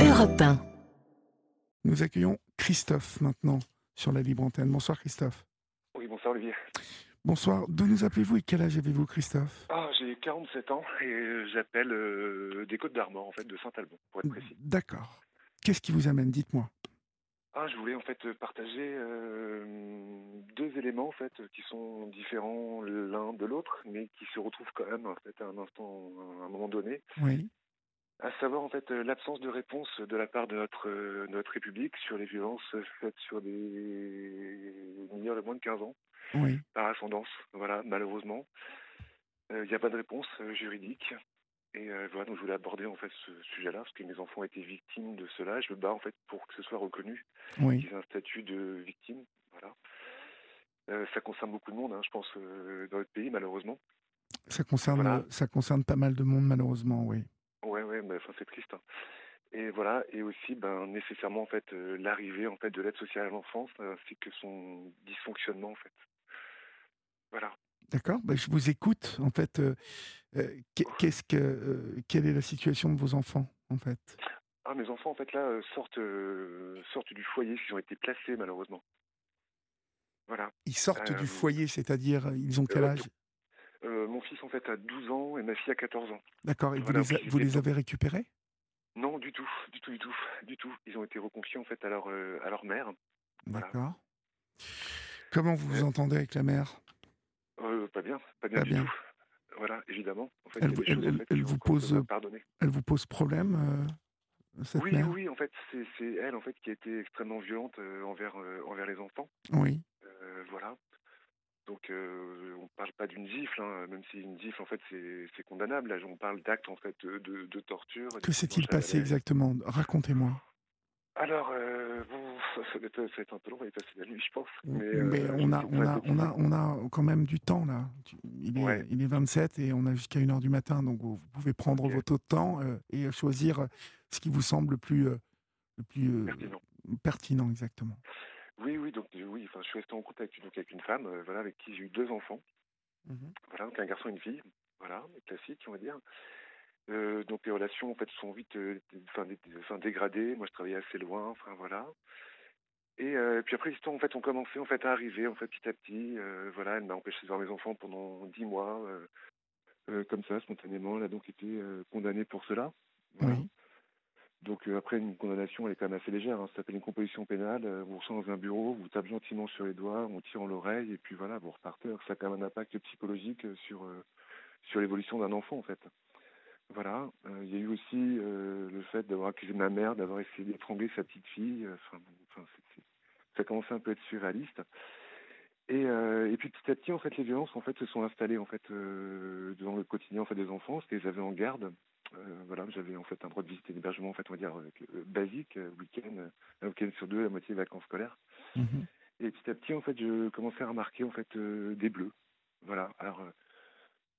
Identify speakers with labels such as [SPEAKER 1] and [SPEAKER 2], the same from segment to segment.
[SPEAKER 1] Europe 1.
[SPEAKER 2] Nous accueillons Christophe maintenant sur la libre antenne. Bonsoir Christophe.
[SPEAKER 3] Oui, bonsoir Olivier.
[SPEAKER 2] Bonsoir. D'où nous appelez-vous et quel âge avez-vous Christophe?
[SPEAKER 3] Ah, j'ai 47 ans et j'appelle euh, des Côtes d'Armor, en fait, de Saint-Alban, pour être précis.
[SPEAKER 2] D'accord. Qu'est-ce qui vous amène? Dites-moi.
[SPEAKER 3] Ah, je voulais en fait partager euh, deux éléments en fait qui sont différents l'un de l'autre, mais qui se retrouvent quand même en fait à un instant, à un moment donné.
[SPEAKER 2] Oui.
[SPEAKER 3] À savoir en fait l'absence de réponse de la part de notre euh, notre République sur les violences faites sur des mineurs de moins de 15 ans
[SPEAKER 2] Oui.
[SPEAKER 3] par ascendance. Voilà, malheureusement, il n'y a pas de réponse euh, juridique. Et euh, voilà, donc je voulais aborder en fait ce sujet-là parce que mes enfants ont été victimes de cela. Je me bats en fait pour que ce soit reconnu
[SPEAKER 2] Oui.
[SPEAKER 3] qu'ils aient un statut de victime. Voilà. Euh, ça concerne beaucoup de monde, hein, je pense, euh, dans notre pays, malheureusement.
[SPEAKER 2] Ça concerne,
[SPEAKER 3] Voilà.
[SPEAKER 2] ça concerne pas mal de monde malheureusement, oui.
[SPEAKER 3] Ouais, ouais, enfin, c'est triste. hein. Et voilà, et aussi, ben, nécessairement, en fait, euh, l'arrivée, en fait, de l'aide sociale à l'enfance, ainsi que son dysfonctionnement, en fait. Voilà.
[SPEAKER 2] D'accord. Ben, je vous écoute. En fait, euh, euh, qu'est- qu'est-ce que, euh, quelle est la situation de vos enfants en fait?
[SPEAKER 3] Ah, mes enfants, en fait, là, euh, sortent, euh, sortent du foyer, ils ont été placés, malheureusement. Voilà.
[SPEAKER 2] Ils sortent
[SPEAKER 3] Euh,
[SPEAKER 2] du foyer, c'est-à-dire ils ont quel
[SPEAKER 3] euh,
[SPEAKER 2] âge?
[SPEAKER 3] Euh, mon fils, en fait, a 12 ans et ma fille a 14 ans.
[SPEAKER 2] D'accord. Et
[SPEAKER 3] voilà,
[SPEAKER 2] vous, les, a-
[SPEAKER 3] puis
[SPEAKER 2] vous
[SPEAKER 3] c'était
[SPEAKER 2] les avez récupérés?
[SPEAKER 3] Non, du tout, du tout, du tout, du tout. Ils ont été reconfiés, en fait, à leur, euh, à leur mère. Voilà.
[SPEAKER 2] D'accord. Comment vous vous
[SPEAKER 3] Euh,
[SPEAKER 2] entendez avec la mère?
[SPEAKER 3] Euh, pas bien, pas bien
[SPEAKER 2] Pas
[SPEAKER 3] du
[SPEAKER 2] bien.
[SPEAKER 3] tout. Voilà, évidemment. En fait,
[SPEAKER 2] Elle vous-
[SPEAKER 3] choses,
[SPEAKER 2] elle-
[SPEAKER 3] en fait,
[SPEAKER 2] elle pose-
[SPEAKER 3] pas pardonner.
[SPEAKER 2] Elle vous pose problème, cette
[SPEAKER 3] Oui,
[SPEAKER 2] mère?
[SPEAKER 3] oui, en fait, c'est c'est elle, en fait, qui a été extrêmement violente euh, envers, euh, envers les enfants.
[SPEAKER 2] Oui.
[SPEAKER 3] Euh, voilà. Donc, euh, on parle pas d'une gifle, hein, même si une gifle, en fait, c'est condamnable. Là, on parle d'actes, en fait, de, torture.
[SPEAKER 2] Que s'est-il passé exactement? Racontez-moi.
[SPEAKER 3] Alors, euh, bon, ça va être, un peu long, on va y passer la nuit, je pense.
[SPEAKER 2] Mais,
[SPEAKER 3] euh,
[SPEAKER 2] on, a, on, a, on, a, on a quand même du temps là. Il est,
[SPEAKER 3] Ouais.
[SPEAKER 2] il est 27 et on a jusqu'à 1h du matin, donc vous, pouvez prendre votre temps euh, et choisir ce qui vous semble le plus, le plus
[SPEAKER 3] Pertinent.
[SPEAKER 2] pertinent, exactement.
[SPEAKER 3] Oui, oui, donc euh, oui, enfin, je suis resté en couple avec, donc, avec une femme, euh, voilà, avec qui j'ai eu deux enfants.
[SPEAKER 2] Mhm.
[SPEAKER 3] Voilà, donc un garçon et une fille, voilà, classique, on va dire. Euh, donc les relations en fait sont vite, euh, dé- dégradées. Moi, je travaillais assez loin, enfin voilà. Et puis après, les histoires en fait ont commencé en fait à arriver en fait petit à petit. Voilà, elle m'a empêché de voir mes enfants pendant dix mois, comme ça, spontanément. Elle a donc été condamnée pour cela. Voilà.
[SPEAKER 2] Oui.
[SPEAKER 3] Donc euh, après, une condamnation, elle est quand même assez légère. hein. Ça s'appelle une composition pénale. Euh, vous reçoit dans un bureau, vous tape gentiment sur les doigts, on tire en l'oreille, et puis voilà, vous repartez. Ça a quand même un impact psychologique euh, sur, sur l'évolution d'un enfant, en fait. Voilà. Il y a eu aussi le fait d'avoir accusé ma mère, d'avoir essayé d'étrangler sa petite fille. Enfin, enfin, ça commençait un peu à être surréaliste. Et, puis petit à petit, en fait, les violences en fait se sont installées en fait dans le quotidien en fait des enfants. C'était les avait en garde. Euh, voilà, j'avais en fait un droit de visite et d'hébergement en fait on va dire euh, basique, euh, week-end, euh, un week-end sur deux, la moitié vacances scolaires.
[SPEAKER 2] Mhm.
[SPEAKER 3] Et petit à petit, en fait, je commençais à remarquer en fait des bleus. Voilà. Alors,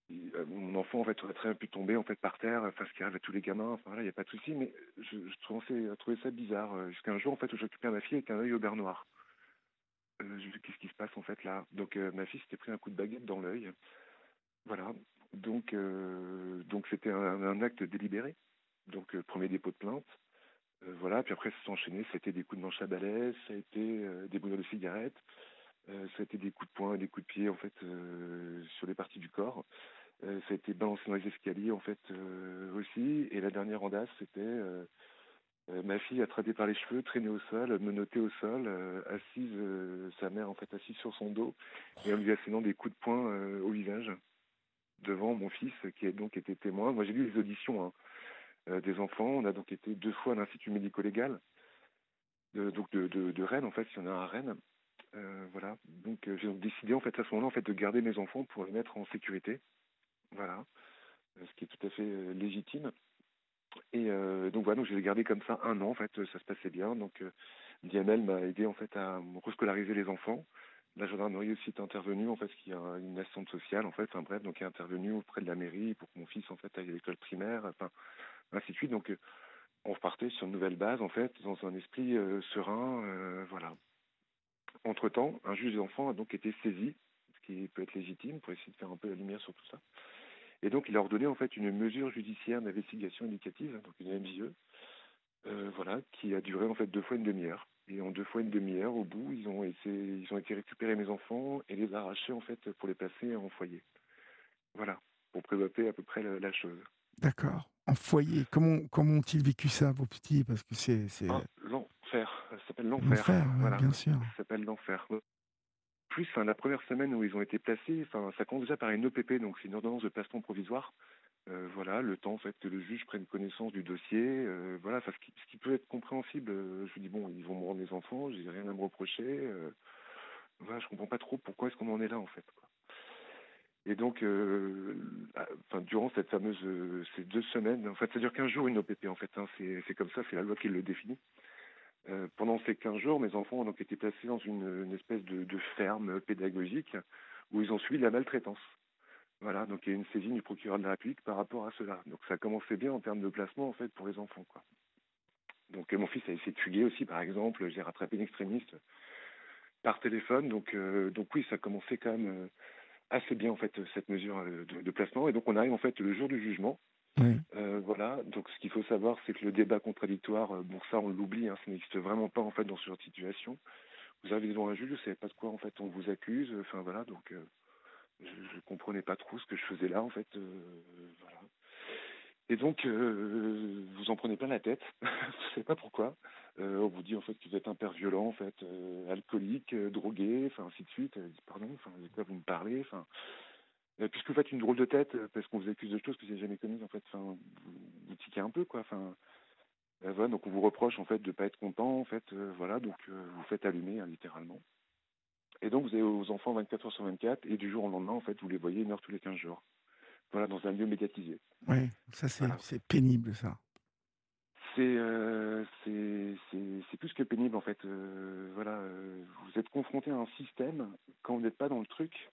[SPEAKER 3] il- mon enfant en fait aurait très bien pu tomber en fait par terre, enfin ce qui arrive à tous les gamins. Enfin voilà, il n'y a pas de souci, mais je, je commençais à trouver ça bizarre. Jusqu'à un jour en fait où j'occupais ma fille avec un œil au beurre noir. Euh, qu'est-ce qui se passe en fait là? Donc euh, ma fille s'était pris un coup de baguette dans l'œil. Voilà. Donc euh, donc c'était un, acte délibéré. Donc euh, premier dépôt de plainte. Euh, voilà, puis après ça s'est enchaîné, c'était des coups de manche à balai, ça a été des bouillons de cigarettes, ça a été des coups de poing et des coups de pied en fait sur les parties du corps. Ça a été balancé dans les escaliers en fait aussi. Et la dernière audace, c'était ma fille attrapée par les cheveux, traînée au sol, menottée au sol, assise, sa mère en fait assise sur son dos et en lui assénant des coups de poing au visage devant mon fils qui a donc été témoin. Moi j'ai lu les auditions hein, euh, des enfants. On a donc été deux fois à l'institut médico-légal de, donc de, Rennes en fait, si on a un à Rennes. Euh, voilà. Donc euh, j'ai donc décidé en fait à ce moment-là de garder mes enfants pour les mettre en sécurité. Voilà. Ce qui est tout à fait légitime. Et donc voilà, donc je les ai gardés comme ça un an en fait, ça se passait bien. Donc euh, m'a aidé en fait à rescolariser les enfants. La gendarmerie aussi est intervenue en fait, parce y a une assistante sociale en fait, enfin bref, donc est intervenue auprès de la mairie pour que mon fils en fait aille à l'école primaire, enfin ainsi de suite. Donc on repartait sur une nouvelle base en fait, dans un esprit euh, serein, euh, voilà. Entre temps, un juge des enfants a donc été saisi, ce qui peut être légitime pour essayer de faire un peu la lumière sur tout ça. Et donc il a ordonné en fait une mesure judiciaire d'investigation éducative, donc une MJE. Euh, voilà, qui a duré en fait deux fois une demi-heure. Et en deux fois une demi-heure, au bout, ils ont été, ils ont été récupérer mes enfants et les arracher en fait pour les placer en foyer. Voilà, pour présenter à peu près la, chose.
[SPEAKER 2] D'accord. En foyer, comment, comment ont-ils vécu ça, vos petits? Parce que c'est.
[SPEAKER 3] Ah, l'enfer, ça s'appelle l'enfer. L'enfer,
[SPEAKER 2] voilà. bien sûr.
[SPEAKER 3] Ça s'appelle l'enfer. Plus, la première semaine où ils ont été placés, ça commence déjà par une EPP, donc c'est une ordonnance de placement provisoire. Euh, voilà, le temps fait que le juge prenne connaissance du dossier, euh, voilà, ce qui, peut être compréhensible. Euh, je dis bon, ils vont me rendre les enfants, j'ai rien à me reprocher. voilà, je comprends pas trop pourquoi est-ce qu'on en est là en fait. Et donc, ah, durant ces deux semaines, en fait, ça dure 15 jours une OPP en fait. Hein, c'est comme ça, c'est la loi qui le définit. pendant ces 15 jours, mes enfants ont donc été placés dans une, espèce de, de ferme pédagogique où ils ont suivi de la maltraitance. Voilà, donc il y a une saisine du procureur de la République par rapport à cela. Donc ça commençait bien en termes de placement en fait pour les enfants. Quoi. Donc mon fils a essayé de fuguer aussi, par exemple. J'ai rattrapé une extrémiste par téléphone. Donc euh, donc oui, ça commençait quand même euh, assez bien en fait cette mesure euh, de, placement. Et donc on arrive en fait le jour du jugement. voilà. Donc ce qu'il faut savoir, c'est que le débat contradictoire, bon ça on l'oublie, hein, ça n'existe vraiment pas en fait dans ce genre de situation. Vous arrivez devant un juge, vous savez pas de quoi en fait on vous accuse. Enfin voilà, donc je, ne comprenais pas trop ce que je faisais là en fait. Euh, voilà. Et donc, euh, vous en prenez plein la tête, je ne sais pas pourquoi. Euh, on vous dit en fait que vous êtes un père violent, en fait, alcoolique, drogué, enfin ainsi de suite. Pardon, enfin, quoi vous me parlez, enfin. puisque vous faites une drôle de tête parce qu'on vous accuse de choses que vous n'avez jamais commises, en fait, enfin, vous, vous tiquez un peu, quoi. Enfin, voilà, donc on vous reproche en fait de pas être content, en fait, voilà, donc vous faites allumer hein, littéralement. Et donc, vous avez vos enfants 24 heures sur 24, et du jour au lendemain, en fait, vous les voyez une heure tous les 15 jours. Voilà, dans un lieu médiatisé.
[SPEAKER 2] Oui, ça, c'est pénible, ça.
[SPEAKER 3] Euh, c'est plus que pénible, en fait. Euh, voilà, euh, vous êtes confronté à un système, quand vous n'êtes pas dans le truc,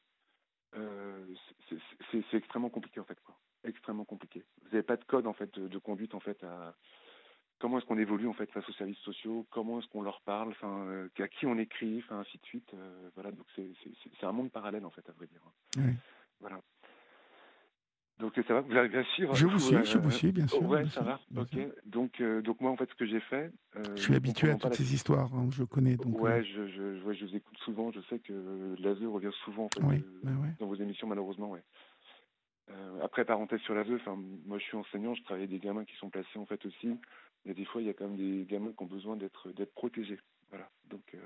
[SPEAKER 3] c'est extrêmement compliqué, en fait. Quoi. Extrêmement compliqué. Vous n'avez pas de code, en fait, de, de conduite, en fait, à, comment est-ce qu'on évolue en fait face aux services sociaux, comment est-ce qu'on leur parle, enfin euh, à qui on écrit, enfin ainsi de suite. Euh, voilà, donc c'est un monde parallèle en fait à vrai dire. Oui. Voilà. Donc ça va, vous arrivez à suivre
[SPEAKER 2] Je vous suis, je vous suis, bien sûr.
[SPEAKER 3] Ouais, ça va. Ok. Donc, euh, donc moi en fait, ce que j'ai fait.
[SPEAKER 2] je suis habitué à toutes ces histoires, hein, je connais. Donc,
[SPEAKER 3] ouais, je, je, je, vous écoute souvent. Je sais que l'ASE revient souvent en fait,
[SPEAKER 2] oui,
[SPEAKER 3] dans vos émissions, malheureusement, ouais. Après, parenthèse sur enfin, moi je suis enseignant, je travaille avec des gamins qui sont placés en fait aussi il y a des fois, il y a quand même des gamins qui ont besoin d'être protégés. Voilà. Donc, euh,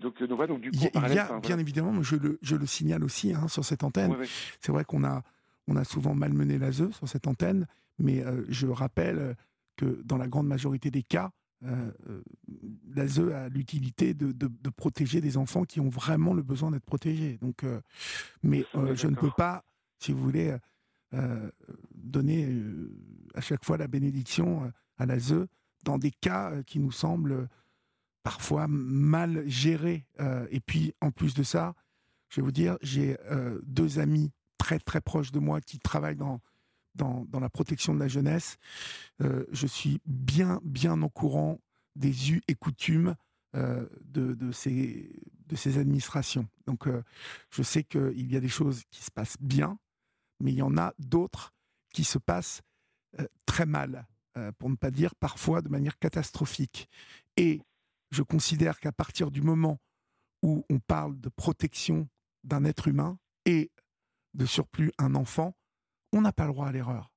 [SPEAKER 3] donc, euh, donc, donc, du coup,
[SPEAKER 2] il y a, bien évidemment, je le, je le signale aussi hein, sur cette antenne. C'est vrai qu'on a, on a souvent malmené l'ASE sur cette antenne, mais euh, je rappelle que dans la grande majorité des cas, euh, l'ASE a l'utilité de, de, de, protéger des enfants qui ont vraiment le besoin d'être protégés. Donc, mais je ne peux pas, si vous voulez, euh, donner euh, à chaque fois la bénédiction euh, à la ZE dans des cas qui nous semblent parfois mal gérés. et puis, en plus de ça, je vais vous dire, j'ai deux amis très très proches de moi qui travaillent dans, dans, dans la protection de la jeunesse. je suis bien bien au courant des us et coutumes de, de, ces, de ces administrations. Donc, je sais qu'il y a des choses qui se passent bien, mais il y en a d'autres qui se passent euh, très mal, euh, pour ne pas dire parfois de manière catastrophique. Et je considère qu'à partir du moment où on parle de protection d'un être humain et de surplus un enfant, on n'a pas le droit à l'erreur.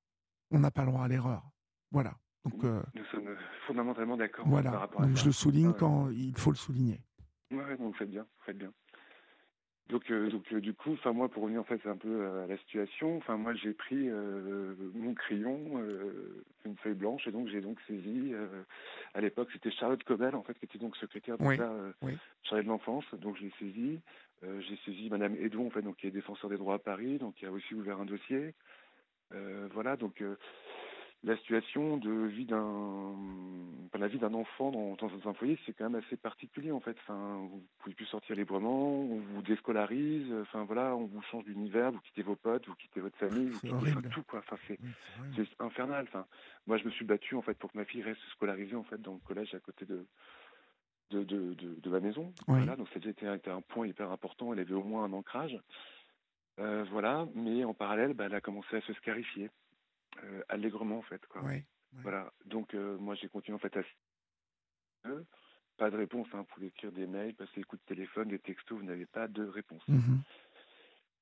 [SPEAKER 2] On n'a pas le droit à l'erreur. Voilà.
[SPEAKER 3] Donc, euh, Nous sommes fondamentalement d'accord.
[SPEAKER 2] Voilà. Par rapport à je le souligne quand il faut le souligner.
[SPEAKER 3] Oui, donc faites bien, faites bien. Donc, euh, donc euh, du coup, enfin moi, pour revenir en fait un peu à la situation, enfin moi j'ai pris euh, mon crayon, une feuille blanche, et donc j'ai donc saisi. à l'époque, c'était Charlotte Cobel en fait qui était donc secrétaire d'État chargée de l'enfance, donc j'ai saisi. j'ai saisi Madame Edouard en fait, donc qui est défenseur des droits à Paris, donc qui a aussi ouvert un dossier. voilà, donc la situation de vie d'un la vie d'un enfant dans, dans, un foyer c'est quand même assez particulier en fait. Enfin vous pouvez plus sortir librement on vous déscolarise enfin voilà on vous change d'univers vous quittez vos potes vous quittez votre famille vous quittez tout quoi. Enfin c'est infernal enfin. Moi je me suis battu en fait pour que ma fille reste scolarisée en fait dans le collège à côté de de, de, de, ma maison. Voilà donc été un point hyper important elle avait au moins un ancrage. Euh, voilà mais en parallèle bah, elle a commencé à se scarifier allègrement en fait quoi. Voilà. Donc, moi, j'ai continué en fait à. Pas de réponse, hein, vous pouvez écrire des mails, passer des coups de téléphone, des textos, vous n'avez pas de réponse. Mhm.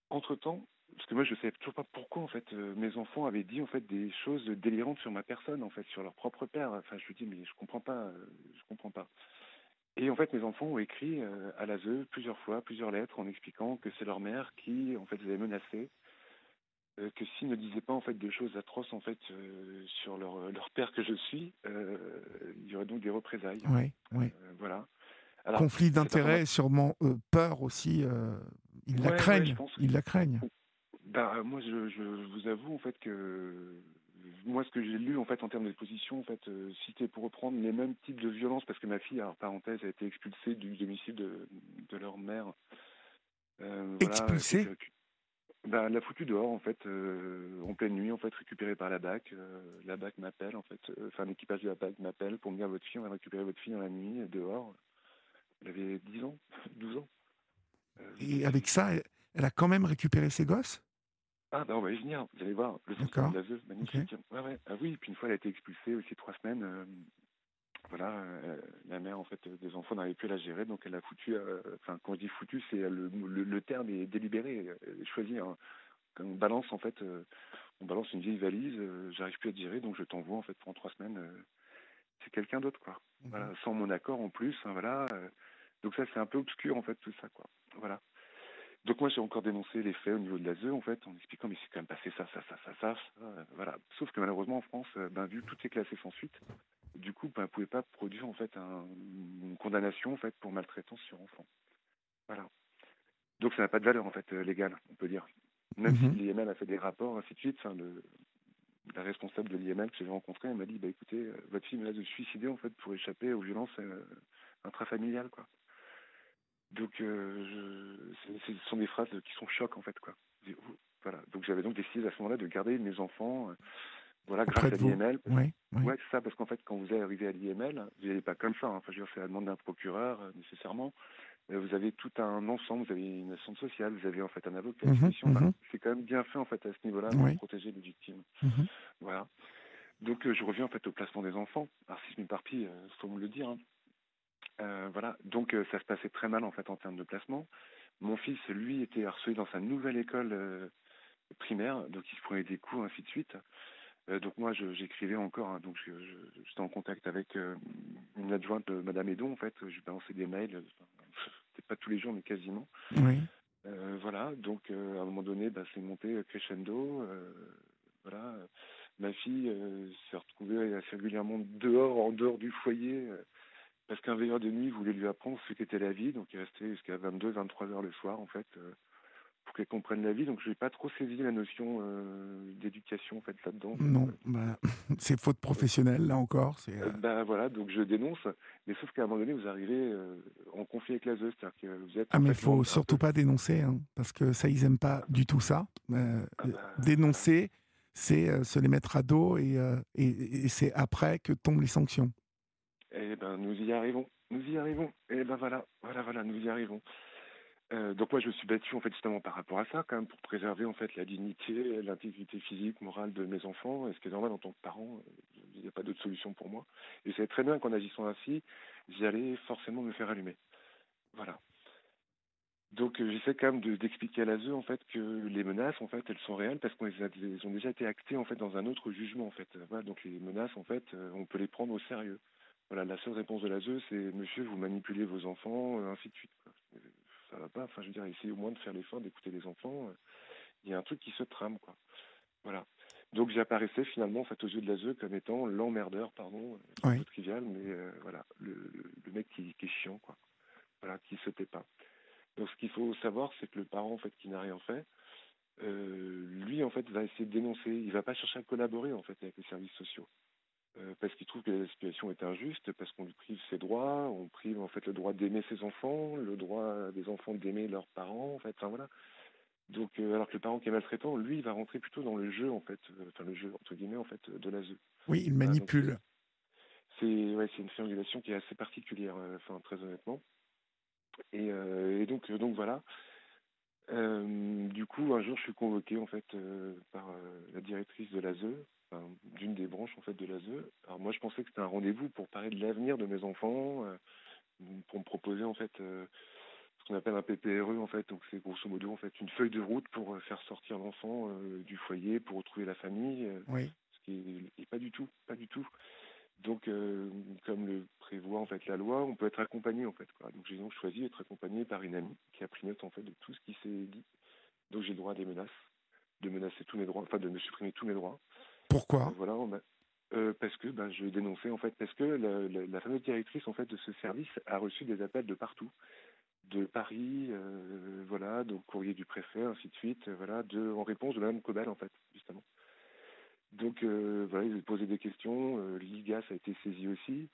[SPEAKER 3] Entre-temps, parce que moi je ne savais toujours pas pourquoi en fait mes enfants avaient dit en fait des choses délirantes sur ma personne en fait sur leur propre père. Enfin je lui dis mais je comprends pas, je comprends pas. Et en fait, mes enfants ont écrit euh, à l'ASE plusieurs fois, plusieurs lettres, en expliquant que c'est leur mère qui, en fait, les avait menacés, euh, que s'ils ne disaient pas en fait des choses atroces en fait euh, sur leur, leur père que je suis, il y aurait donc des représailles.
[SPEAKER 2] Oui, oui.
[SPEAKER 3] voilà.
[SPEAKER 2] Conflit d'intérêts, sûrement peur aussi. ils la craignent. ils la craignent.
[SPEAKER 3] Ben, moi, je, je, vous avoue en fait que moi, ce que j'ai lu en fait en termes d'exposition, en fait, euh, c'était pour reprendre les mêmes types de violences, parce que ma fille, alors parenthèse, a été expulsée du domicile de, de leur mère.
[SPEAKER 2] Euh, expulsée? Voilà,
[SPEAKER 3] bah, elle l'a foutue dehors en fait, euh, en pleine nuit en fait, récupérée par la BAC. la BAC m'appelle en fait, enfin l'équipage de la BAC m'appelle pour me dire votre fille, on va récupérer votre fille dans la nuit dehors. Elle avait 10 ans, 12 ans.
[SPEAKER 2] Et avec ça, elle a quand même récupéré ses gosses?
[SPEAKER 3] Ah, ben on va y venir, vous allez voir. Le centre de la veuve, magnifique. Ouais, ouais. Ah oui, puis une fois, elle a été expulsée aussi trois semaines. Euh, voilà, euh, la mère, en fait, des enfants n'arrivait plus à la gérer, donc elle a foutu. Euh, enfin, quand je dis foutu, c'est le, le, terme est délibéré, choisi. Hein. Quand on balance, en fait, on balance une vieille valise, j'arrive plus à gérer, donc je t'envoie, en fait, pendant trois semaines. c'est quelqu'un d'autre, quoi. Mhm. Voilà, sans mon accord en plus, hein, voilà. donc ça, c'est un peu obscur, en fait, tout ça, quoi. Voilà. Donc moi j'ai encore dénoncé les faits au niveau de la ZE en fait en expliquant mais c'est quand même passé ça ça ça ça ça, voilà sauf que malheureusement en France euh, ben vu tout est classé sans suite du coup ben, ne pouvait pas produire en fait une condamnation en fait pour maltraitance sur enfant voilà donc ça n'a pas de valeur en fait euh, légale on peut dire même mm -hmm. si l'IML a fait des rapports ainsi de suite enfin, le, la responsable de l'IML que j'ai rencontrée elle m'a dit bah écoutez euh, votre fille menace de se suicider en fait pour échapper aux violences intrafamiliales quoi donc, euh, ce sont des phrases qui sont chocs en fait, quoi. Voilà. Donc, j'avais donc décidé à ce moment-là de garder mes enfants, euh, voilà, grâce à l'IML.
[SPEAKER 2] Oui,
[SPEAKER 3] Ouais, c'est ça, parce qu'en fait, quand vous arrivez à l'IML, vous n'allez pas comme ça. Hein. Enfin, je veux dire, c'est la demande d'un procureur euh, nécessairement. vous avez tout un ensemble, vous avez une assistante sociale, vous avez en fait un avocat. Mmh mmh c'est quand même bien fait en fait à ce niveau-là pour protéger les victimes. Mmh voilà. Donc, je reviens en fait au placement des enfants. Alors, si je m'éparpille, il faut me le dire. Hein. Euh, voilà, donc euh, ça se passait très mal en fait en termes de placement. Mon fils, lui, était harcelé dans sa nouvelle école euh, primaire, donc il se prenait des coups, ainsi de suite. Donc moi, j'écrivais encore, hein, donc j'étais en contact avec une adjointe de Madame Edon, en fait, je lui balançais des mails, peut-être pas tous les jours, mais quasiment.
[SPEAKER 2] Oui.
[SPEAKER 3] voilà, donc à un moment donné, bah, c'est monté crescendo. voilà, ma fille s'est retrouvée assez régulièrement dehors, en dehors du foyer parce qu'un veilleur de nuit voulait lui apprendre ce qu'était la vie, donc il restait jusqu'à 22, 23 heures le soir en fait, euh, pour qu'elle comprenne la vie. Donc je n'ai pas trop saisi la notion euh, d'éducation en fait là-dedans.
[SPEAKER 2] Non, bah, c'est faute professionnelle là encore. C'est.
[SPEAKER 3] Euh, bah voilà, donc je dénonce, mais sauf qu'à un moment donné vous arrivez en conflit avec la ZEU, c'est-à-dire que vous êtes.
[SPEAKER 2] Ah mais il faut surtout pas dénoncer, hein, parce que ça ils aiment pas du tout ça. Ah bah, dénoncer, c'est se les mettre à dos et, et c'est après que tombent les sanctions.
[SPEAKER 3] Eh ben, nous y arrivons, nous y arrivons. Eh ben voilà, voilà, voilà, nous y arrivons. Euh, donc moi, je me suis battu en fait justement par rapport à ça, quand même, pour préserver en fait la dignité, l'intégrité physique, morale de mes enfants. Et ce qui est normal en tant que parent, euh, il n'y a pas d'autre solution pour moi. Et c'est très bien qu'en agissant ainsi, j'allais forcément me faire allumer. Voilà. Donc euh, j'essaie quand même d'expliquer à l'ASE en fait que les menaces en fait elles sont réelles parce qu'elles ont déjà été actées en fait dans un autre jugement en fait. Donc les menaces en fait on peut les prendre au sérieux. Voilà, la seule réponse de la ZEU, c'est Monsieur, vous manipulez vos enfants, euh, ainsi de suite. Ça va pas. Enfin, je veux dire, essayez au moins de faire l'effort d'écouter les enfants. Il y a un truc qui se trame, quoi. Voilà. Donc j'apparaissais finalement en fait aux yeux de la ZEU comme étant l'emmerdeur, pardon, c'est un peu trivial, mais euh, voilà, le, le, mec qui, qui, est chiant, quoi. Voilà, qui se tait pas. Donc ce qu'il faut savoir, c'est que le parent en fait qui n'a rien fait, euh, lui en fait va essayer de dénoncer. Il va pas chercher à collaborer en fait avec les services sociaux. Euh, parce qu'il trouve que la situation est injuste, parce qu'on lui prive ses droits, on prive en fait le droit d'aimer ses enfants, le droit des enfants d'aimer leurs parents, en fait, enfin voilà. Donc, euh, alors que le parent qui est maltraitant, lui, il va rentrer plutôt dans le jeu, en fait, euh, enfin le jeu entre guillemets, en fait, de la ZE.
[SPEAKER 2] Oui, il manipule.
[SPEAKER 3] c'est ouais, c'est une triangulation qui est assez particulière, enfin très honnêtement. Et, et donc, donc voilà. du coup, un jour, je suis convoqué en fait par la directrice de la ZE d'une des branches en fait de l'ASE. Alors moi, je pensais que c'était un rendez-vous pour parler de l'avenir de mes enfants, pour me proposer en fait ce qu'on appelle un PPRE en fait. Donc c'est grosso modo en fait une feuille de route pour faire sortir l'enfant du foyer, pour retrouver la famille.
[SPEAKER 2] Oui.
[SPEAKER 3] Ce qui est, pas du tout, pas du tout. Donc, comme le prévoit en fait la loi, on peut être accompagné en fait. Quoi. Donc j'ai donc choisi d'être accompagné par une amie qui a pris note en fait de tout ce qui s'est dit. Donc j'ai le droit à des menaces, de menacer tous mes droits, enfin de me supprimer tous mes droits.
[SPEAKER 2] Pourquoi
[SPEAKER 3] Voilà, euh, parce que ben, je dénonçais en fait, parce que la, la, fameuse directrice en fait de ce service a reçu des appels de partout, de Paris, euh, voilà, donc courrier du préfet, ainsi de suite, voilà, de, en réponse de Mme Cobel en fait, justement. Donc euh, voilà, ils ont posé des questions, l'IGAS a été saisi aussi.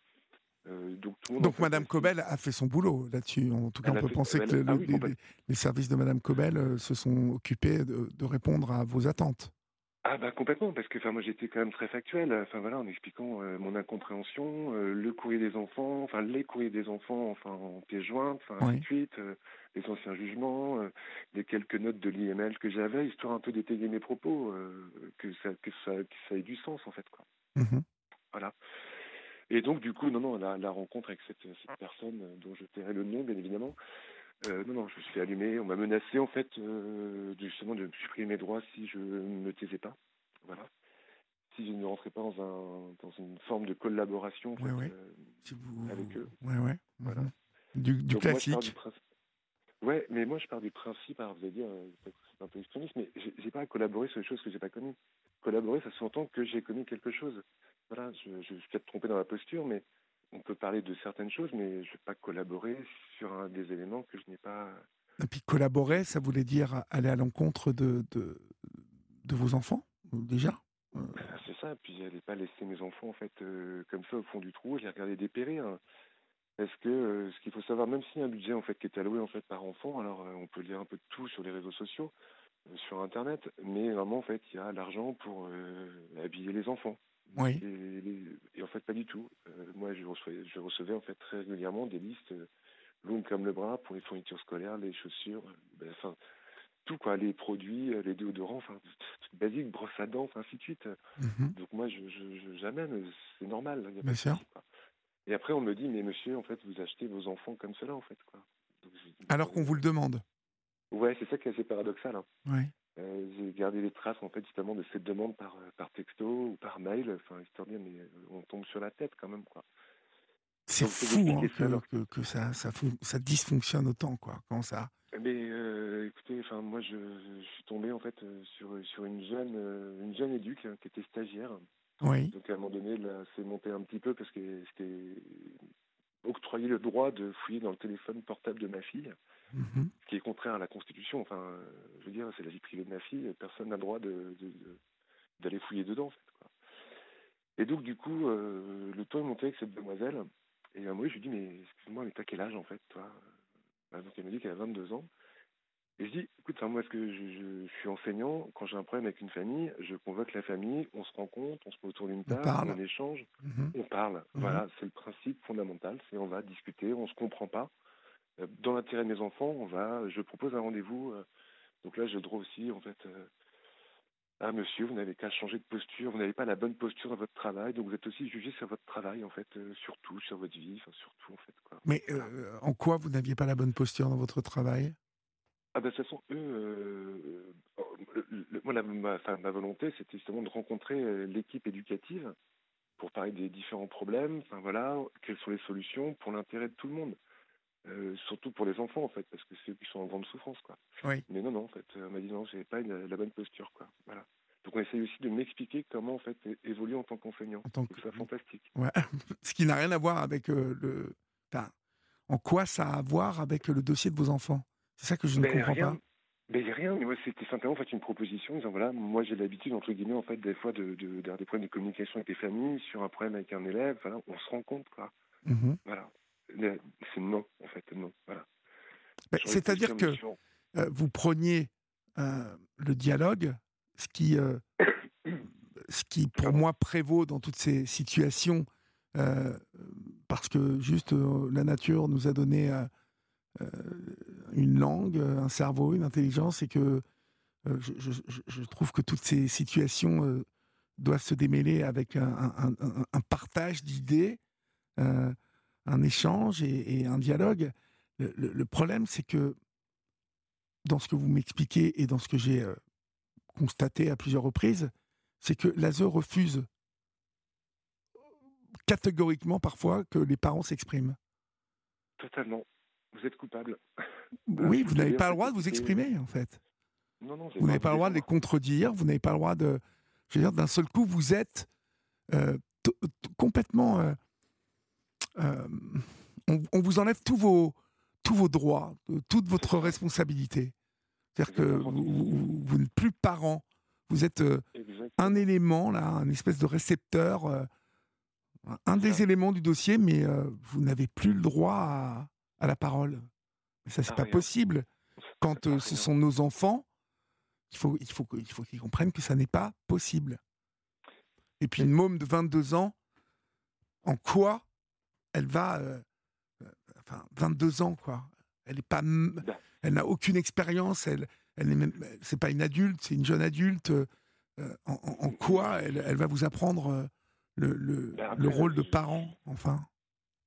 [SPEAKER 3] donc, tout
[SPEAKER 2] donc Madame Cobel a fait son boulot là-dessus. En tout cas, on peut penser que ah les, services de Madame Cobel se sont occupés de répondre à vos attentes.
[SPEAKER 3] Ah bah complètement, parce que enfin moi j'étais quand même très factuel, enfin voilà, en expliquant euh, mon incompréhension, euh, le courrier des enfants, enfin les courriers des enfants, enfin en pièce jointe, enfin suite, euh, les anciens jugements, les quelques notes de l'IML que j'avais, histoire un peu d'étayer mes propos, que ça que ça que ça ait du sens en fait quoi.
[SPEAKER 2] Mmh
[SPEAKER 3] voilà. Et donc du coup non non la, la rencontre avec cette, cette personne dont je tairai le nom bien évidemment. Euh, non, non, je me suis fait allumer. On m'a menacé, en fait, euh, justement de supprimer mes droits si je ne me taisais pas. Voilà. Si je ne rentrais pas dans, un, dans une forme de collaboration
[SPEAKER 2] euh,
[SPEAKER 3] avec eux.
[SPEAKER 2] Ouais, ouais. Voilà. Du, du classique.
[SPEAKER 3] ouais, mais moi, je pars du principe, alors vous allez dire, c'est un peu extrémiste, mais j'ai pas à collaborer sur des choses que j'ai pas connues. Collaborer, ça s'entend que j'ai connu quelque chose. Voilà, je, je suis peut-être trompé dans la posture, mais on peut parler de certaines choses, mais je ne vais pas collaborer sur un des éléments que je n'ai pas.
[SPEAKER 2] Et puis collaborer, ça voulait dire aller à l'encontre de, de, de, vos enfants, déjà
[SPEAKER 3] euh. C'est ça, puis n'allais pas laisser mes enfants en fait euh, comme ça au fond du trou, je les regardais dépérir. Hein. Parce que euh, ce qu'il faut savoir, même s'il y a un budget en fait qui est alloué en fait par enfant, alors on peut lire un peu de tout sur les réseaux sociaux, sur internet, mais vraiment en fait il y a l'argent pour habiller les enfants.
[SPEAKER 2] Oui.
[SPEAKER 3] Et, en fait, pas du tout. Euh, moi, je recevais, je recevais en fait très régulièrement des listes euh, longues comme le bras pour les fournitures scolaires, les chaussures, euh, ben, enfin tout quoi, les produits, les déodorants, enfin basique, brosse à dents, ainsi de suite. Mhm. Donc moi, je, je, j'amène, c'est normal.
[SPEAKER 2] Y a Bien sûr.
[SPEAKER 3] Et après, on me dit, mais monsieur, en fait, vous achetez vos enfants comme cela, en fait, quoi.
[SPEAKER 2] Alors qu'on vous le demande.
[SPEAKER 3] Ouais, c'est ça qui est assez paradoxal. Hein.
[SPEAKER 2] Oui.
[SPEAKER 3] Euh, j'ai gardé les traces en fait justement de cette demande par, euh, par texto ou par mail, enfin histoire de dire mais euh, on tombe sur la tête quand même quoi.
[SPEAKER 2] C'est fou hein, que, que, ça, ça, ça, dysfonctionne autant quoi. Comment ça
[SPEAKER 3] Mais euh, écoutez, enfin moi je, je, suis tombé en fait sur, sur une jeune une jeune éduque hein, qui était stagiaire.
[SPEAKER 2] Oui.
[SPEAKER 3] Donc à un moment donné, là, c'est monté un petit peu parce que c'était octroyer le droit de fouiller dans le téléphone portable de ma fille. Ce qui est contraire à la Constitution. Enfin, je veux dire, c'est la vie privée de ma fille, personne n'a le droit d'aller de, de, fouiller dedans, en fait. Quoi. Et donc, du coup, euh, le temps est monté avec cette demoiselle. Et un moment, je lui dis, mais excuse-moi, mais t'as quel âge, en fait, toi? Bah, Donc, elle me dit qu'elle a 22 ans. Et je dis, écoute, moi, est-ce que je, suis enseignant Quand j'ai un problème avec une famille, je convoque la famille, on se rencontre, on se met autour d'une table, on, échange, mhm. on parle. Mhm. Voilà, c'est le principe fondamental. C'est on va discuter, on se comprend pas. Euh, dans l'intérêt de mes enfants, on va, je propose un rendez-vous. Euh, donc là, je droit aussi, en fait, ah monsieur, vous n'avez qu'à changer de posture, vous n'avez pas la bonne posture dans votre travail, donc vous êtes aussi jugé sur votre travail, en fait, surtout sur votre vie, enfin, surtout, en fait. Quoi.
[SPEAKER 2] Mais en quoi vous n'aviez pas la bonne posture dans votre travail?
[SPEAKER 3] Ah ben, de toute façon, eux, moi, la, ma, ma volonté, c'était justement de rencontrer l'équipe éducative pour parler des différents problèmes, enfin voilà, quelles sont les solutions pour l'intérêt de tout le monde. Euh, surtout pour les enfants en fait, parce que c'est eux qui sont en grande souffrance quoi.
[SPEAKER 2] Oui.
[SPEAKER 3] Mais non non en fait, on m'a dit non, j'avais pas la bonne posture quoi. Voilà. Donc on essaye aussi de m'expliquer comment en fait évoluer en tant qu'enseignant. En tant que c'est fantastique.
[SPEAKER 2] Ouais. Ce qui n'a rien à voir avec euh, le. Enfin, en quoi ça a à voir avec le dossier de vos enfants C'est ça que je ne ben, comprends
[SPEAKER 3] rien.
[SPEAKER 2] pas.
[SPEAKER 3] Mais ben, rien, mais moi c'était simplement en fait une proposition, disant voilà, moi j'ai l'habitude entre guillemets en fait des fois de, de, d'avoir des problèmes de communication avec les familles, sur un problème avec un élève, voilà, on se rend compte quoi.
[SPEAKER 2] Mmh
[SPEAKER 3] voilà c'est non, en fait, non. Voilà.
[SPEAKER 2] C'est-à-dire que euh, vous preniez euh, le dialogue, ce qui, euh, ce qui pour moi prévaut dans toutes ces situations, parce que juste la nature nous a donné une langue, un cerveau, une intelligence, et que je, je, trouve que toutes ces situations doivent se démêler avec un, partage d'idées, euh, un échange et, un dialogue. Le, problème, c'est que dans ce que vous m'expliquez et dans ce que j'ai euh, constaté à plusieurs reprises, c'est que l'ASE refuse catégoriquement parfois que les parents s'expriment.
[SPEAKER 3] Totalement. Vous êtes coupable.
[SPEAKER 2] Oui, vous n'avez pas le droit de vous exprimer, en fait.
[SPEAKER 3] Non, non,
[SPEAKER 2] vous n'avez pas le droit de les contredire, vous n'avez pas le droit de... Je veux dire, d'un seul coup, vous êtes euh, complètement... Euh, euh, on, vous enlève tous vos, tous vos droits, toute votre responsabilité. C'est-à-dire que vous, n'êtes plus parent, vous êtes un élément, là, un espèce de récepteur, un des éléments du dossier, mais vous n'avez plus le droit à, à la parole. Mais ça, c'est pas possible. Quand euh, ce sont nos enfants, il faut, il faut, il faut qu'ils comprennent que ça n'est pas possible. Et puis une môme de 22 ans, en quoi elle va, euh, euh, enfin 22 ans quoi. Elle est pas, bah. elle n'a aucune expérience. Elle, elle même, c'est pas une adulte, c'est une jeune adulte. en, quoi elle, elle, va vous apprendre le, le, bah, le rôle de parent, enfin?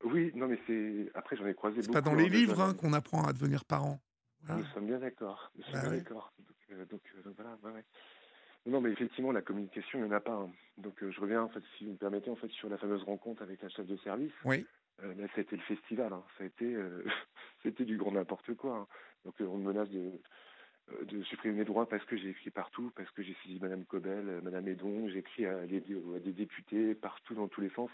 [SPEAKER 3] Oui, non, mais c'est. Après, j'en ai croisé beaucoup.
[SPEAKER 2] C'est pas dans les livres hein, qu'on apprend à devenir parent.
[SPEAKER 3] Nous sommes bien d'accord. Nous sommes bah bien d'accord. Euh, donc, euh, donc, voilà, ouais. Non, mais effectivement, la communication, il n'y en a pas. Hein. Donc, euh, je reviens, en fait, si vous me permettez, en fait, sur la fameuse rencontre avec la chef de service.
[SPEAKER 2] Oui.
[SPEAKER 3] Euh, là, ça a été le festival. Hein. Ça a été, c'était du grand n'importe quoi. Hein. Donc, on me menace de, de supprimer mes droits parce que j'ai écrit partout, parce que j'ai saisi Madame Cobel, Madame Edon, j'ai écrit à, à, des députés partout dans tous les sens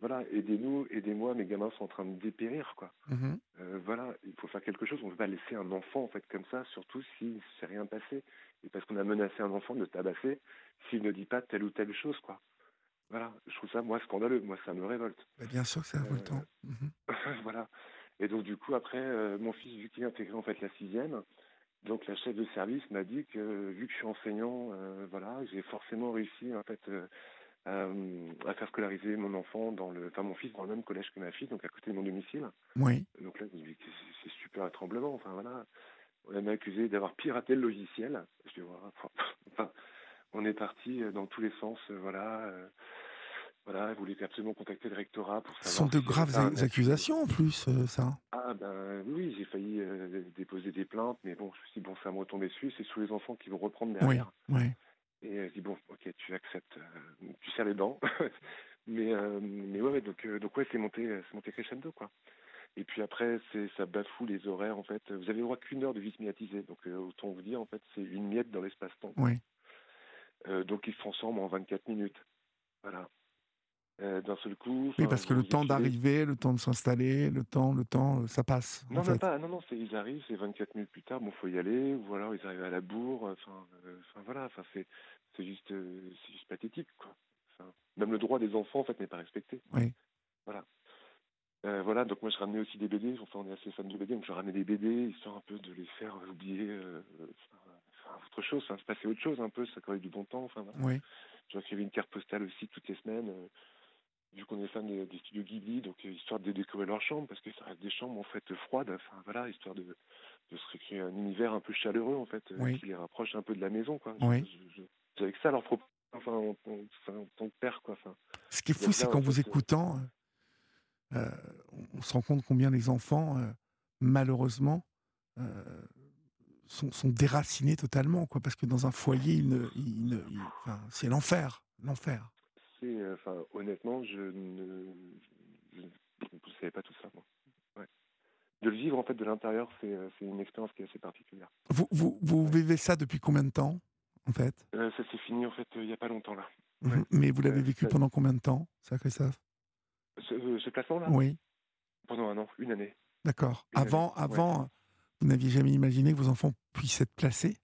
[SPEAKER 3] voilà, aidez-nous, aidez-moi, mes gamins sont en train de dépérir, quoi. Mmh euh, voilà, il faut faire quelque chose. On ne peut pas laisser un enfant, en fait, comme ça, surtout s'il ne s'est rien passé. Parce qu'on a menacé un enfant de tabasser s'il ne dit pas telle ou telle chose, quoi. Voilà, je trouve ça, moi, scandaleux. Moi, ça me révolte.
[SPEAKER 2] Bah, bien sûr que c'est révoltant.
[SPEAKER 3] Euh, mmh voilà. Et donc, du coup, après, euh, mon fils, vu qu'il a intégré, en fait, la sixième, donc la chef de service m'a dit que, vu que je suis enseignant, voilà, j'ai forcément réussi, en fait euh, à faire scolariser mon enfant dans le, enfin mon fils dans le même collège que ma fille, donc à côté de mon domicile.
[SPEAKER 2] Oui.
[SPEAKER 3] Donc là, c'est super à tremblement. Enfin voilà, on m'a accusé d'avoir piraté le logiciel. Je dis, enfin, on est parti dans tous les sens, euh, voilà. Euh, voilà, vous voulez absolument contacter le rectorat pour savoir.
[SPEAKER 2] Ce sont de graves accusations en plus, ça.
[SPEAKER 3] Ah ben oui, j'ai failli déposer des plaintes, mais bon, je me suis dit, bon, ça me retomber dessus, c'est sous les enfants qui vont reprendre derrière.
[SPEAKER 2] Oui, oui.
[SPEAKER 3] Et je dis bon, ok, tu acceptes, euh, tu serres les dents. mais euh, mais ouais, donc euh, donc ouais, c'est monté, c'est monté crescendo quoi. Et puis après, c'est ça bafoue les horaires en fait. Vous avez le droit qu'une heure de vis médiatisée, donc autant vous dire en fait, c'est une miette dans l'espace-temps.
[SPEAKER 2] Oui.
[SPEAKER 3] donc ils se transforment en 24 minutes. Voilà. d'un seul coup.
[SPEAKER 2] Oui, parce que le temps d'arriver, le temps de s'installer, le temps, le temps, ça passe.
[SPEAKER 3] Non, non, pas, non, non, ils arrivent, c'est 24 minutes plus tard, bon, faut y aller, ou alors ils arrivent à la bourre, enfin, enfin voilà, enfin, c'est, c'est juste, euh, c'est juste pathétique, quoi. même le droit des enfants, en fait, n'est pas respecté.
[SPEAKER 2] Oui.
[SPEAKER 3] Voilà. Euh, voilà, donc moi je ramenais aussi des BD, enfin on est assez fan de BD, donc je ramenais des BD, histoire un peu de les faire oublier euh, autre chose, enfin, se passer autre chose un peu, ça corrige du bon temps, enfin voilà.
[SPEAKER 2] Oui.
[SPEAKER 3] J'écrivais une carte postale aussi toutes les semaines, vu qu'on est fan des, studios Ghibli, donc histoire de décorer leur chambre, parce que ça reste des chambres en fait froides, enfin voilà, histoire de, de se recréer un univers un peu chaleureux en fait, qui les rapproche un peu de la maison, quoi.
[SPEAKER 2] Oui
[SPEAKER 3] avec ça leur propos, enfin, en, tant que père, quoi. Enfin,
[SPEAKER 2] Ce qui est fou, c'est qu'en vous écoutant, euh, euh, on se rend compte combien les enfants, euh, malheureusement, sont, sont, déracinés totalement, quoi, parce que dans un foyer, ne, c'est l'enfer, l'enfer.
[SPEAKER 3] Enfin, honnêtement, je ne, je, savais pas tout ça, moi. De le vivre en fait de l'intérieur, c'est une expérience qui est assez particulière.
[SPEAKER 2] Vous, vous, vous vivez ça depuis combien de temps en fait?
[SPEAKER 3] Euh, Ça s'est fini en fait il n'y a pas longtemps là.
[SPEAKER 2] Mais vous l'avez euh, vécu pendant combien de temps, ça, Christophe?
[SPEAKER 3] Ce, euh, ce placement-là
[SPEAKER 2] Oui.
[SPEAKER 3] Pendant un an, une année.
[SPEAKER 2] D'accord. Avant, avant vous n'aviez jamais imaginé que vos enfants puissent être placés?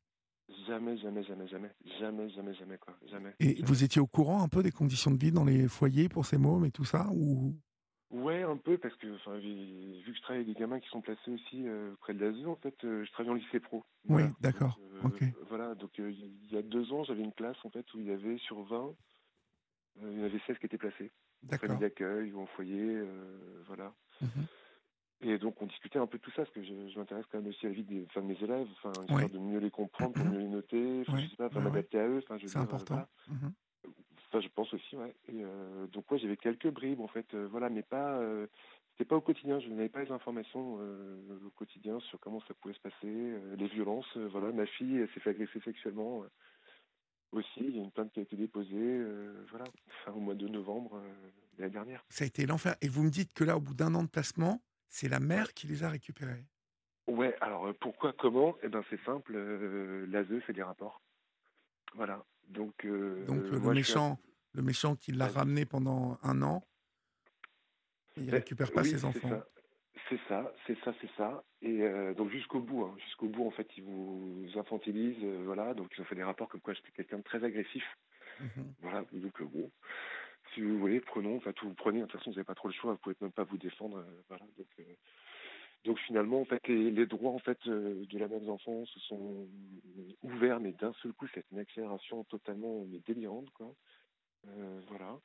[SPEAKER 3] Jamais, jamais, jamais, jamais. Jamais, jamais, jamais, quoi. Jamais.
[SPEAKER 2] Et vous étiez au courant un peu des conditions de vie dans les foyers pour ces mômes et tout ça ou...
[SPEAKER 3] Ouais, un peu, parce que enfin, vu que je travaille avec des gamins qui sont placés aussi euh, près de l'ASE, en fait, euh, je travaille en lycée pro.
[SPEAKER 2] Oui, d'accord.
[SPEAKER 3] Euh, ok. Voilà, donc il y a deux ans, j'avais une classe en fait où il y avait sur 20, il y en avait 16 qui étaient placés. Famille d'accueil ou en foyer, voilà. Mhm. Et donc on discutait un peu de tout ça, parce que je, m'intéresse quand même aussi à la vie des, de mes élèves, enfin, de mieux les comprendre, pour mieux les noter, je sais pas, m'adapter à eux.
[SPEAKER 2] C'est important. Mhm.
[SPEAKER 3] ça, je pense aussi, ouais. donc, ouais, j'avais quelques bribes, en fait, voilà, mais pas. c'était pas au quotidien, je n'avais pas les informations au quotidien sur comment ça pouvait se passer, les violences. voilà, ma fille s'est fait agresser sexuellement aussi. Il y a une plainte qui a été déposée, voilà, fin, au mois de novembre l'année dernière.
[SPEAKER 2] Ça a été l'enfer. Et vous me dites que là, au bout d'un an de placement, c'est la mère qui les a récupérés.
[SPEAKER 3] Ouais, alors pourquoi, comment? Eh ben c'est simple, l'ASE fait des rapports. Voilà. Donc,
[SPEAKER 2] Donc le, méchant, le méchant qui l'a ramené pendant un an, il ne ben, récupère pas ses enfants.
[SPEAKER 3] C'est ça, c'est ça, c'est ça. Et donc jusqu'au bout, hein, jusqu'au bout, en fait, ils vous infantilisent, voilà. Donc ils ont fait des rapports comme quoi j'étais quelqu'un de très agressif. Mmh voilà, donc bon, si vous voulez, prenons, enfin tout vous prenez. De toute façon, vous n'avez pas trop le choix, vous pouvez même pas vous défendre, voilà. Donc, donc finalement, en fait, les, droits en fait de la mère des enfants se sont ouverts, mais d'un seul coup, c'est une accélération totalement délirante, quoi. voilà.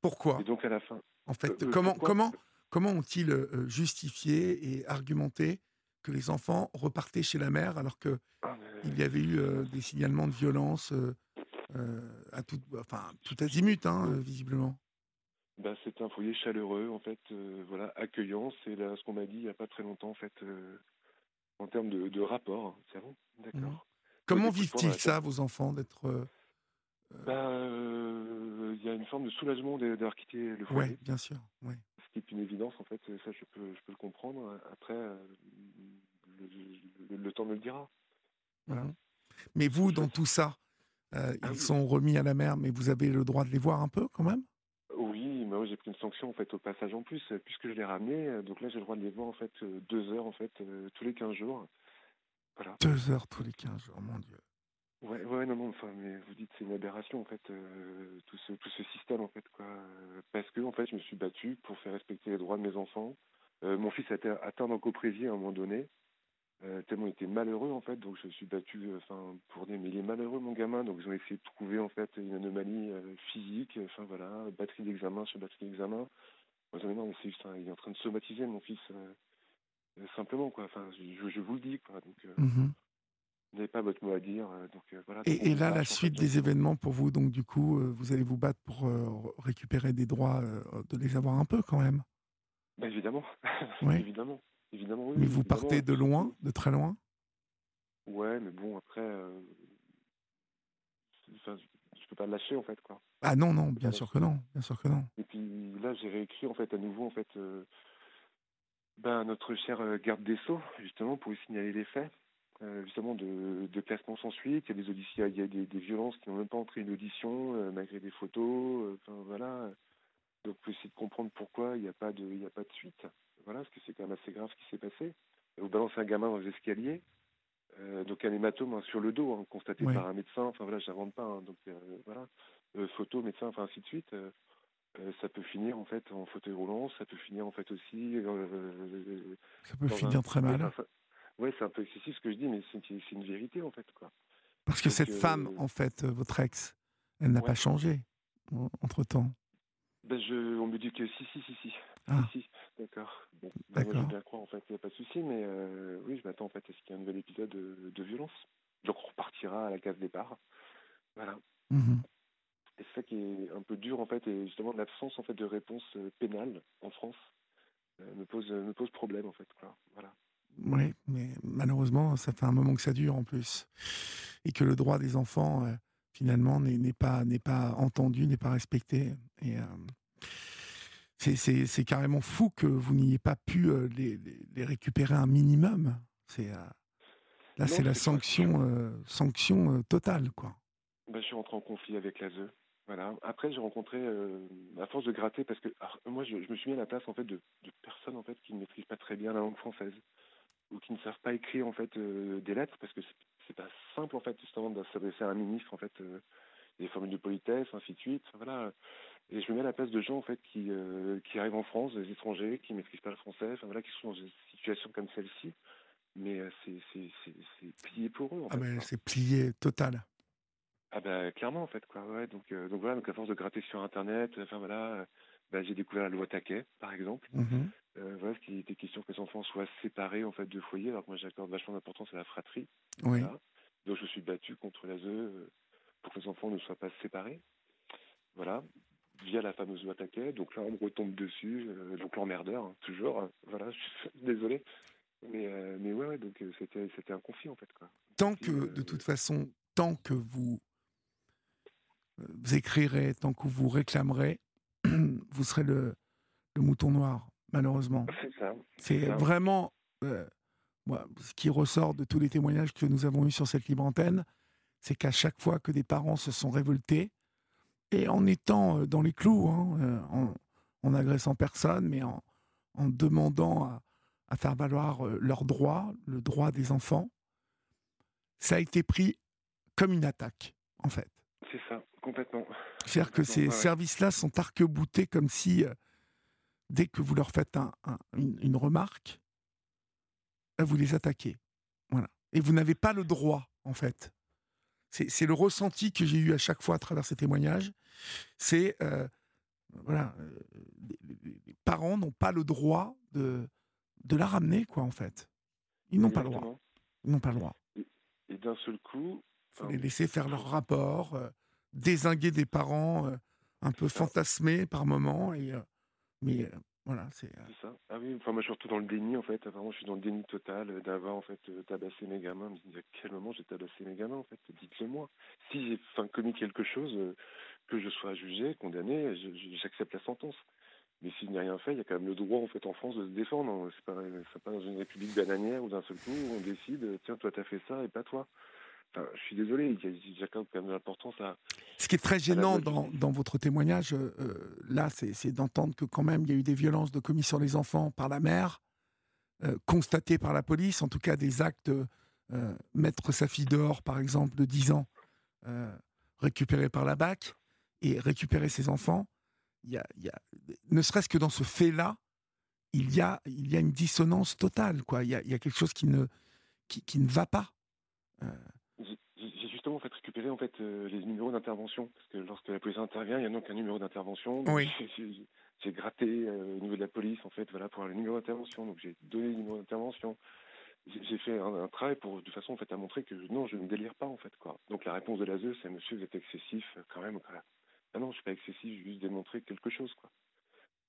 [SPEAKER 2] Pourquoi?
[SPEAKER 3] Et donc à la fin.
[SPEAKER 2] En fait, comment, comment Comment ont-ils euh, justifié et argumenté que les enfants repartaient chez la mère alors qu'il ah, il y avait eu euh, des signalements de violence euh, à tout, enfin, tout azimut, hein, visiblement?
[SPEAKER 3] Bah, c'est un foyer chaleureux, en fait, voilà, accueillant. C'est ce qu'on m'a dit il n'y a pas très longtemps, en fait, en termes de, rapport. Hein, c'est bon D'accord. Mmh.
[SPEAKER 2] Comment vivent-ils ça, vos enfants, d'être.
[SPEAKER 3] Bah, il y a une forme de soulagement d'avoir quitté le foyer.
[SPEAKER 2] Oui, bien sûr. Ouais
[SPEAKER 3] est une évidence, en fait, ça je peux, je peux le comprendre. Après, euh, le, temps me le dira.
[SPEAKER 2] Mhm. Mais vous, dans tout ça, euh, ah ils sont remis à la mer, mais vous avez le droit de les voir un peu quand même?
[SPEAKER 3] Oui, mais j'ai pris une sanction en fait au passage en plus, puisque je l'ai ramené. Donc là, j'ai le droit de les voir en fait deux heures en fait tous les 15 jours.
[SPEAKER 2] Voilà. Deux heures tous les 15 jours, mon Dieu.
[SPEAKER 3] Ouais, ouais, non, enfin, mais vous dites c'est une aberration en fait, euh, tout ce tout ce système en fait quoi. Parce que en fait, je me suis battu pour faire respecter les droits de mes enfants. Euh, mon fils a été atteint d'encoprésie à un moment donné, euh, tellement il était malheureux en fait, donc je me suis battu, enfin pour dire mais il est malheureux mon gamin, donc ils ont essayé de trouver en fait une anomalie physique, enfin voilà, batterie d'examen sur batterie d'examen. Moi je non mais c'est juste, il est en train de somatiser mon fils, simplement quoi. Enfin je, vous le dis quoi. Donc vous n'avez pas votre mot à dire. Euh, donc, euh,
[SPEAKER 2] et, là, la suite des événements pour vous, donc du coup, euh, vous allez vous battre pour récupérer des droits, de les avoir un peu quand même
[SPEAKER 3] ben, Évidemment. Oui. évidemment. évidemment
[SPEAKER 2] mais vous partez de loin, de très loin
[SPEAKER 3] Ouais, mais bon, après, je ne peux pas lâcher en fait. Quoi.
[SPEAKER 2] Ah non, non, bien sûr que non. Bien sûr que non.
[SPEAKER 3] Et puis là, j'ai réécrit en fait à nouveau en fait, ben, notre cher garde des Sceaux, justement, pour lui signaler les faits. Euh, justement de, de classement sans suite. Il y a des auditions, il y a des, des violences qui n'ont même pas entré une audition euh, malgré des photos. Euh, enfin voilà. Donc faut essayer de comprendre pourquoi il n'y a pas de il y a pas de suite. Voilà, parce que c'est quand même assez grave ce qui s'est passé. Vous balancez un gamin dans les escaliers. donc un hématome hein, sur le dos, hein, constaté par un médecin. Enfin voilà, j'invente pas. Hein, donc voilà, photo, médecin, enfin ainsi de suite. ça peut finir en fait en fauteuil roulant, ça peut finir en fait aussi.
[SPEAKER 2] ça peut finir très mal.
[SPEAKER 3] Oui, c'est un peu excessif ce que je dis, mais c'est une vérité en fait. Quoi.
[SPEAKER 2] Parce que cette femme, en fait, euh, votre ex, elle n'a pas changé entre temps.
[SPEAKER 3] Ben je, on me dit que si, si, si, si. Ah. si, d'accord. Bon, ben moi, je bien croire, en fait, il n'y a pas de souci, mais euh, oui, je m'attends en fait à ce qu'il y ait un nouvel épisode de, violence. Donc on repartira à la case départ. Voilà. Mmh et c'est ça qui est un peu dur, en fait, et justement l'absence en fait, de réponse euh, pénale en France me, pose, me pose problème, en fait. Quoi. Voilà.
[SPEAKER 2] Oui, mais malheureusement, ça fait un moment que ça dure en plus. Et que le droit des enfants, euh, finalement, n'est pas, pas entendu, n'est pas respecté. Et euh, c'est carrément fou que vous n'ayez pas pu euh, les, les, récupérer un minimum. C'est là, c'est la sanction, sanction totale, quoi.
[SPEAKER 3] Bah, je suis rentré en conflit avec l'ASE. Voilà. Après, j'ai rencontré, à force de gratter, parce que moi, je, me suis mis à la place en fait de, de personnes en fait qui ne maîtrisent pas très bien la langue française ou qui ne savent pas écrire en fait euh, des lettres parce que c'est pas simple en fait justement de s'adresser à un ministre en fait euh, des formules de politesse ainsi de suite voilà. Et je me mets à la place de gens en fait qui euh, qui arrivent en France des étrangers qui maîtrisent pas le français enfin voilà qui sont dans une situation comme celle-ci. Mais c'est c'est plié pour eux en
[SPEAKER 2] ah ben c'est plié total.
[SPEAKER 3] Ah ben clairement en fait quoi ouais donc donc voilà donc à force de gratter sur internet enfin voilà bah, j'ai découvert la loi Taquet, par exemple. Euh, voilà, ce qui était question que les enfants soient séparés en fait de foyer, alors que moi j'accorde vachement d'importance à la fratrie. Donc je suis battu contre l'ASE euh, pour que les enfants ne soient pas séparés. voilà, via la fameuse loi Taquet. Donc là, on me retombe dessus, donc l'emmerdeur, hein, toujours. Hein. voilà, je suis désolé. Mais, mais ouais, donc c'était, c'était un conflit en fait. Quoi.
[SPEAKER 2] Tant que, de toute façon, tant que vous, vous écrirez, tant que vous réclamerez, vous serez le, le mouton noir, malheureusement.
[SPEAKER 3] C'est ça.
[SPEAKER 2] C'est vraiment ce qui ressort de tous les témoignages que nous avons eus sur cette libre antenne, c'est qu'à chaque fois que des parents se sont révoltés, et en étant euh, dans les clous, hein, euh, en, en, agressant personne, mais en, en demandant à, à, faire valoir euh, leurs droits, le droit des enfants, ça a été pris comme une attaque, en fait.
[SPEAKER 3] C'est ça, complètement.
[SPEAKER 2] C'est-à-dire que ces services-là sont arc-boutés comme si, dès que vous leur faites un, une, une, remarque, vous les attaquez. Voilà. Et vous n'avez pas le droit, en fait. C'est le ressenti que j'ai eu à chaque fois à travers ces témoignages. C'est euh, voilà, euh, les, parents n'ont pas le droit de, de la ramener, quoi, en fait. Ils n'ont pas le droit. Ils n'ont pas le droit.
[SPEAKER 3] Et, d'un seul coup,
[SPEAKER 2] il faut les laisser faire leur rapport, euh, désinguer des parents un peu fantasmés par moments, et mais voilà, c'est.
[SPEAKER 3] Euh ça. Ah oui, enfin moi je suis surtout dans le déni en fait. Vraiment, je suis dans le déni total euh, d'avoir en fait euh, tabassé mes gamins. Je me dis à quel moment j'ai tabassé mes gamins en fait? Dites-le moi. Si j'ai enfin, commis quelque chose, que je sois jugé, condamné, j'accepte la sentence. Mais s'il n'y a rien fait, il y a quand même le droit en fait en France de se défendre. C'est pas, pas dans une république bananière où d'un seul coup on décide, tiens toi t'as fait ça et pas toi je suis désolé, il y a quand même de l'importance à.
[SPEAKER 2] Ce qui est très gênant dans, dans, votre témoignage, euh, euh, là, c'est d'entendre que quand même il y a eu des violences de commis sur les enfants par la mère, euh, constatées par la police, en tout cas des actes, mettre sa fille dehors, par exemple, de 10 ans, récupéré par la BAC, et récupérer ses enfants. Il y a, il y a ne serait-ce que dans ce fait-là, il y a, il y a une dissonance totale. Quoi. Il, y a, il y a quelque chose qui ne, qui, qui ne va pas.
[SPEAKER 3] Justement fait récupérer en fait euh, les numéros d'intervention parce que lorsque la police intervient, il y a donc un numéro d'intervention.
[SPEAKER 2] Oui.
[SPEAKER 3] J'ai gratté euh, au niveau de la police en fait, voilà pour avoir le numéro d'intervention. Donc j'ai donné le numéro d'intervention. J'ai fait un, travail pour de façon en fait à montrer que non, je ne délire pas en fait quoi. Donc la réponse de la ZEU, c'est Monsieur, vous êtes excessif euh, quand même. Ah non, je suis pas excessif, j'ai juste démontré quelque chose quoi.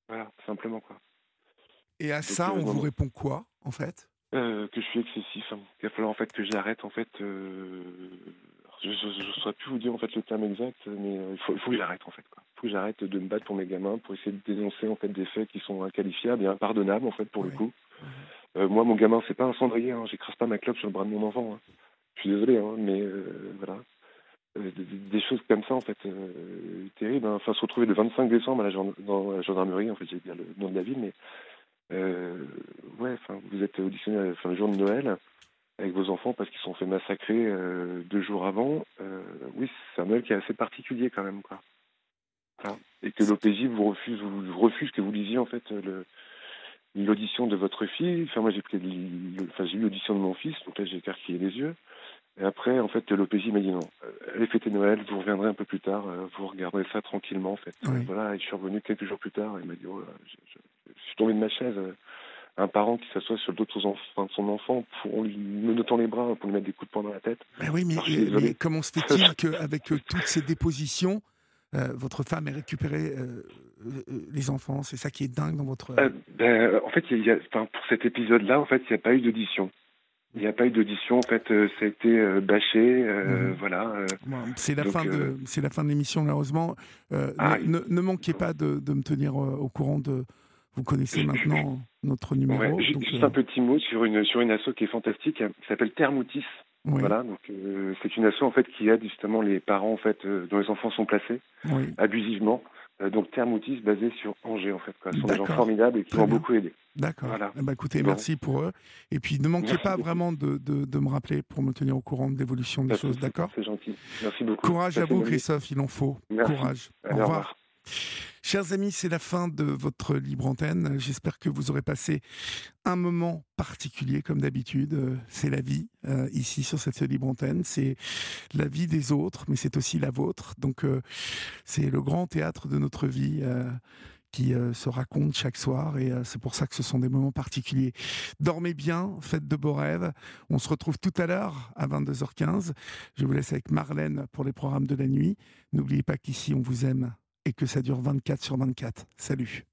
[SPEAKER 3] Voilà, simplement quoi.
[SPEAKER 2] Et à ça, on vous répond quoi en fait?
[SPEAKER 3] Euh, que je suis excessif. Hein. Il va falloir en fait que j'arrête en fait. Euh, je ne saurais plus vous dire en fait le terme exact, mais euh, il faut, que j'arrête en fait. Quoi. Il faut que j'arrête de me battre pour mes gamins, pour essayer de dénoncer en fait des faits qui sont inqualifiables et impardonnables en fait pour le coup. moi, mon gamin, c'est pas un cendrier. Hein. J'écrase pas ma clope sur le bras de mon enfant. Hein. Je suis désolé, hein, mais voilà. Des, choses comme ça en fait terribles. Enfin, se retrouver le 25 décembre à la dans la gendarmerie, en fait, j'ai dire le nom de la ville, mais euh, ouais, enfin, vous êtes auditionné enfin, le jour de Noël avec vos enfants parce qu'ils sont fait massacrer euh, deux jours avant. Euh, oui, c'est un Noël qui est assez particulier quand même, quoi. Et que l'OPJ vous refuse, vous refuse que vous lisiez en fait l'audition de votre fille. Enfin, moi, j'ai pris, enfin, j'ai eu l'audition de mon fils, donc là, j'ai écarquillé les yeux. Et après, en fait, l'OPJ m'a dit non, allez fêter Noël, vous reviendrez un peu plus tard, vous regarderez ça tranquillement, en fait. Voilà, et je suis revenu quelques jours plus tard, et il m'a dit, oh je, je suis tombé de ma chaise. Euh, un parent qui s'assoit sur le dos de son enfant pour lui menottant les bras pour lui mettre des coups de poing dans la tête.
[SPEAKER 2] Ben oui, mais, comment se fait-il qu'avec euh, toutes ces dépositions, euh, votre femme ait récupéré les enfants? C'est ça qui est dingue dans votre.
[SPEAKER 3] ben, en fait, y a, pour cet épisode-là, en fait, il n'y a pas eu d'audition. Il n'y a pas eu d'audition. En fait, ça a été bâché. Mhm. Voilà.
[SPEAKER 2] c'est la, fin de, c'est la fin de l'émission, malheureusement. Ah, ne, ne, manquez pas de, de me tenir au courant de, vous connaissez maintenant notre numéro.
[SPEAKER 3] juste un euh, petit mot sur une sur une asso qui est fantastique, qui s'appelle Thermoutis. Voilà, donc euh, c'est une asso en fait qui aide justement les parents en fait euh, dont les enfants sont placés abusivement. donc Thermoutis basé sur Angers en fait. Ce sont des gens formidables et qui m'ont beaucoup aidé.
[SPEAKER 2] D'accord. Voilà. Eh ben, écoutez, merci pour eux. Et puis ne manquez pas vraiment de, de, de, me rappeler pour me tenir au courant de l'évolution des choses, d'accord?
[SPEAKER 3] C'est gentil. Merci beaucoup.
[SPEAKER 2] Courage à vous, Christophe, il en faut. Courage. au revoir. Chers amis, c'est la fin de votre libre antenne. J'espère que vous aurez passé un moment particulier comme d'habitude. C'est la vie euh, ici sur cette libre antenne. C'est la vie des autres, mais c'est aussi la vôtre. Donc euh, c'est le grand théâtre de notre vie. Euh, qui se raconte chaque soir et c'est pour ça que ce sont des moments particuliers. Dormez bien, faites de beaux rêves. On se retrouve tout à l'heure à 22h15. Je vous laisse avec Marlène pour les programmes de la nuit. N'oubliez pas qu'ici on vous aime et que ça dure 24 sur 24. Salut.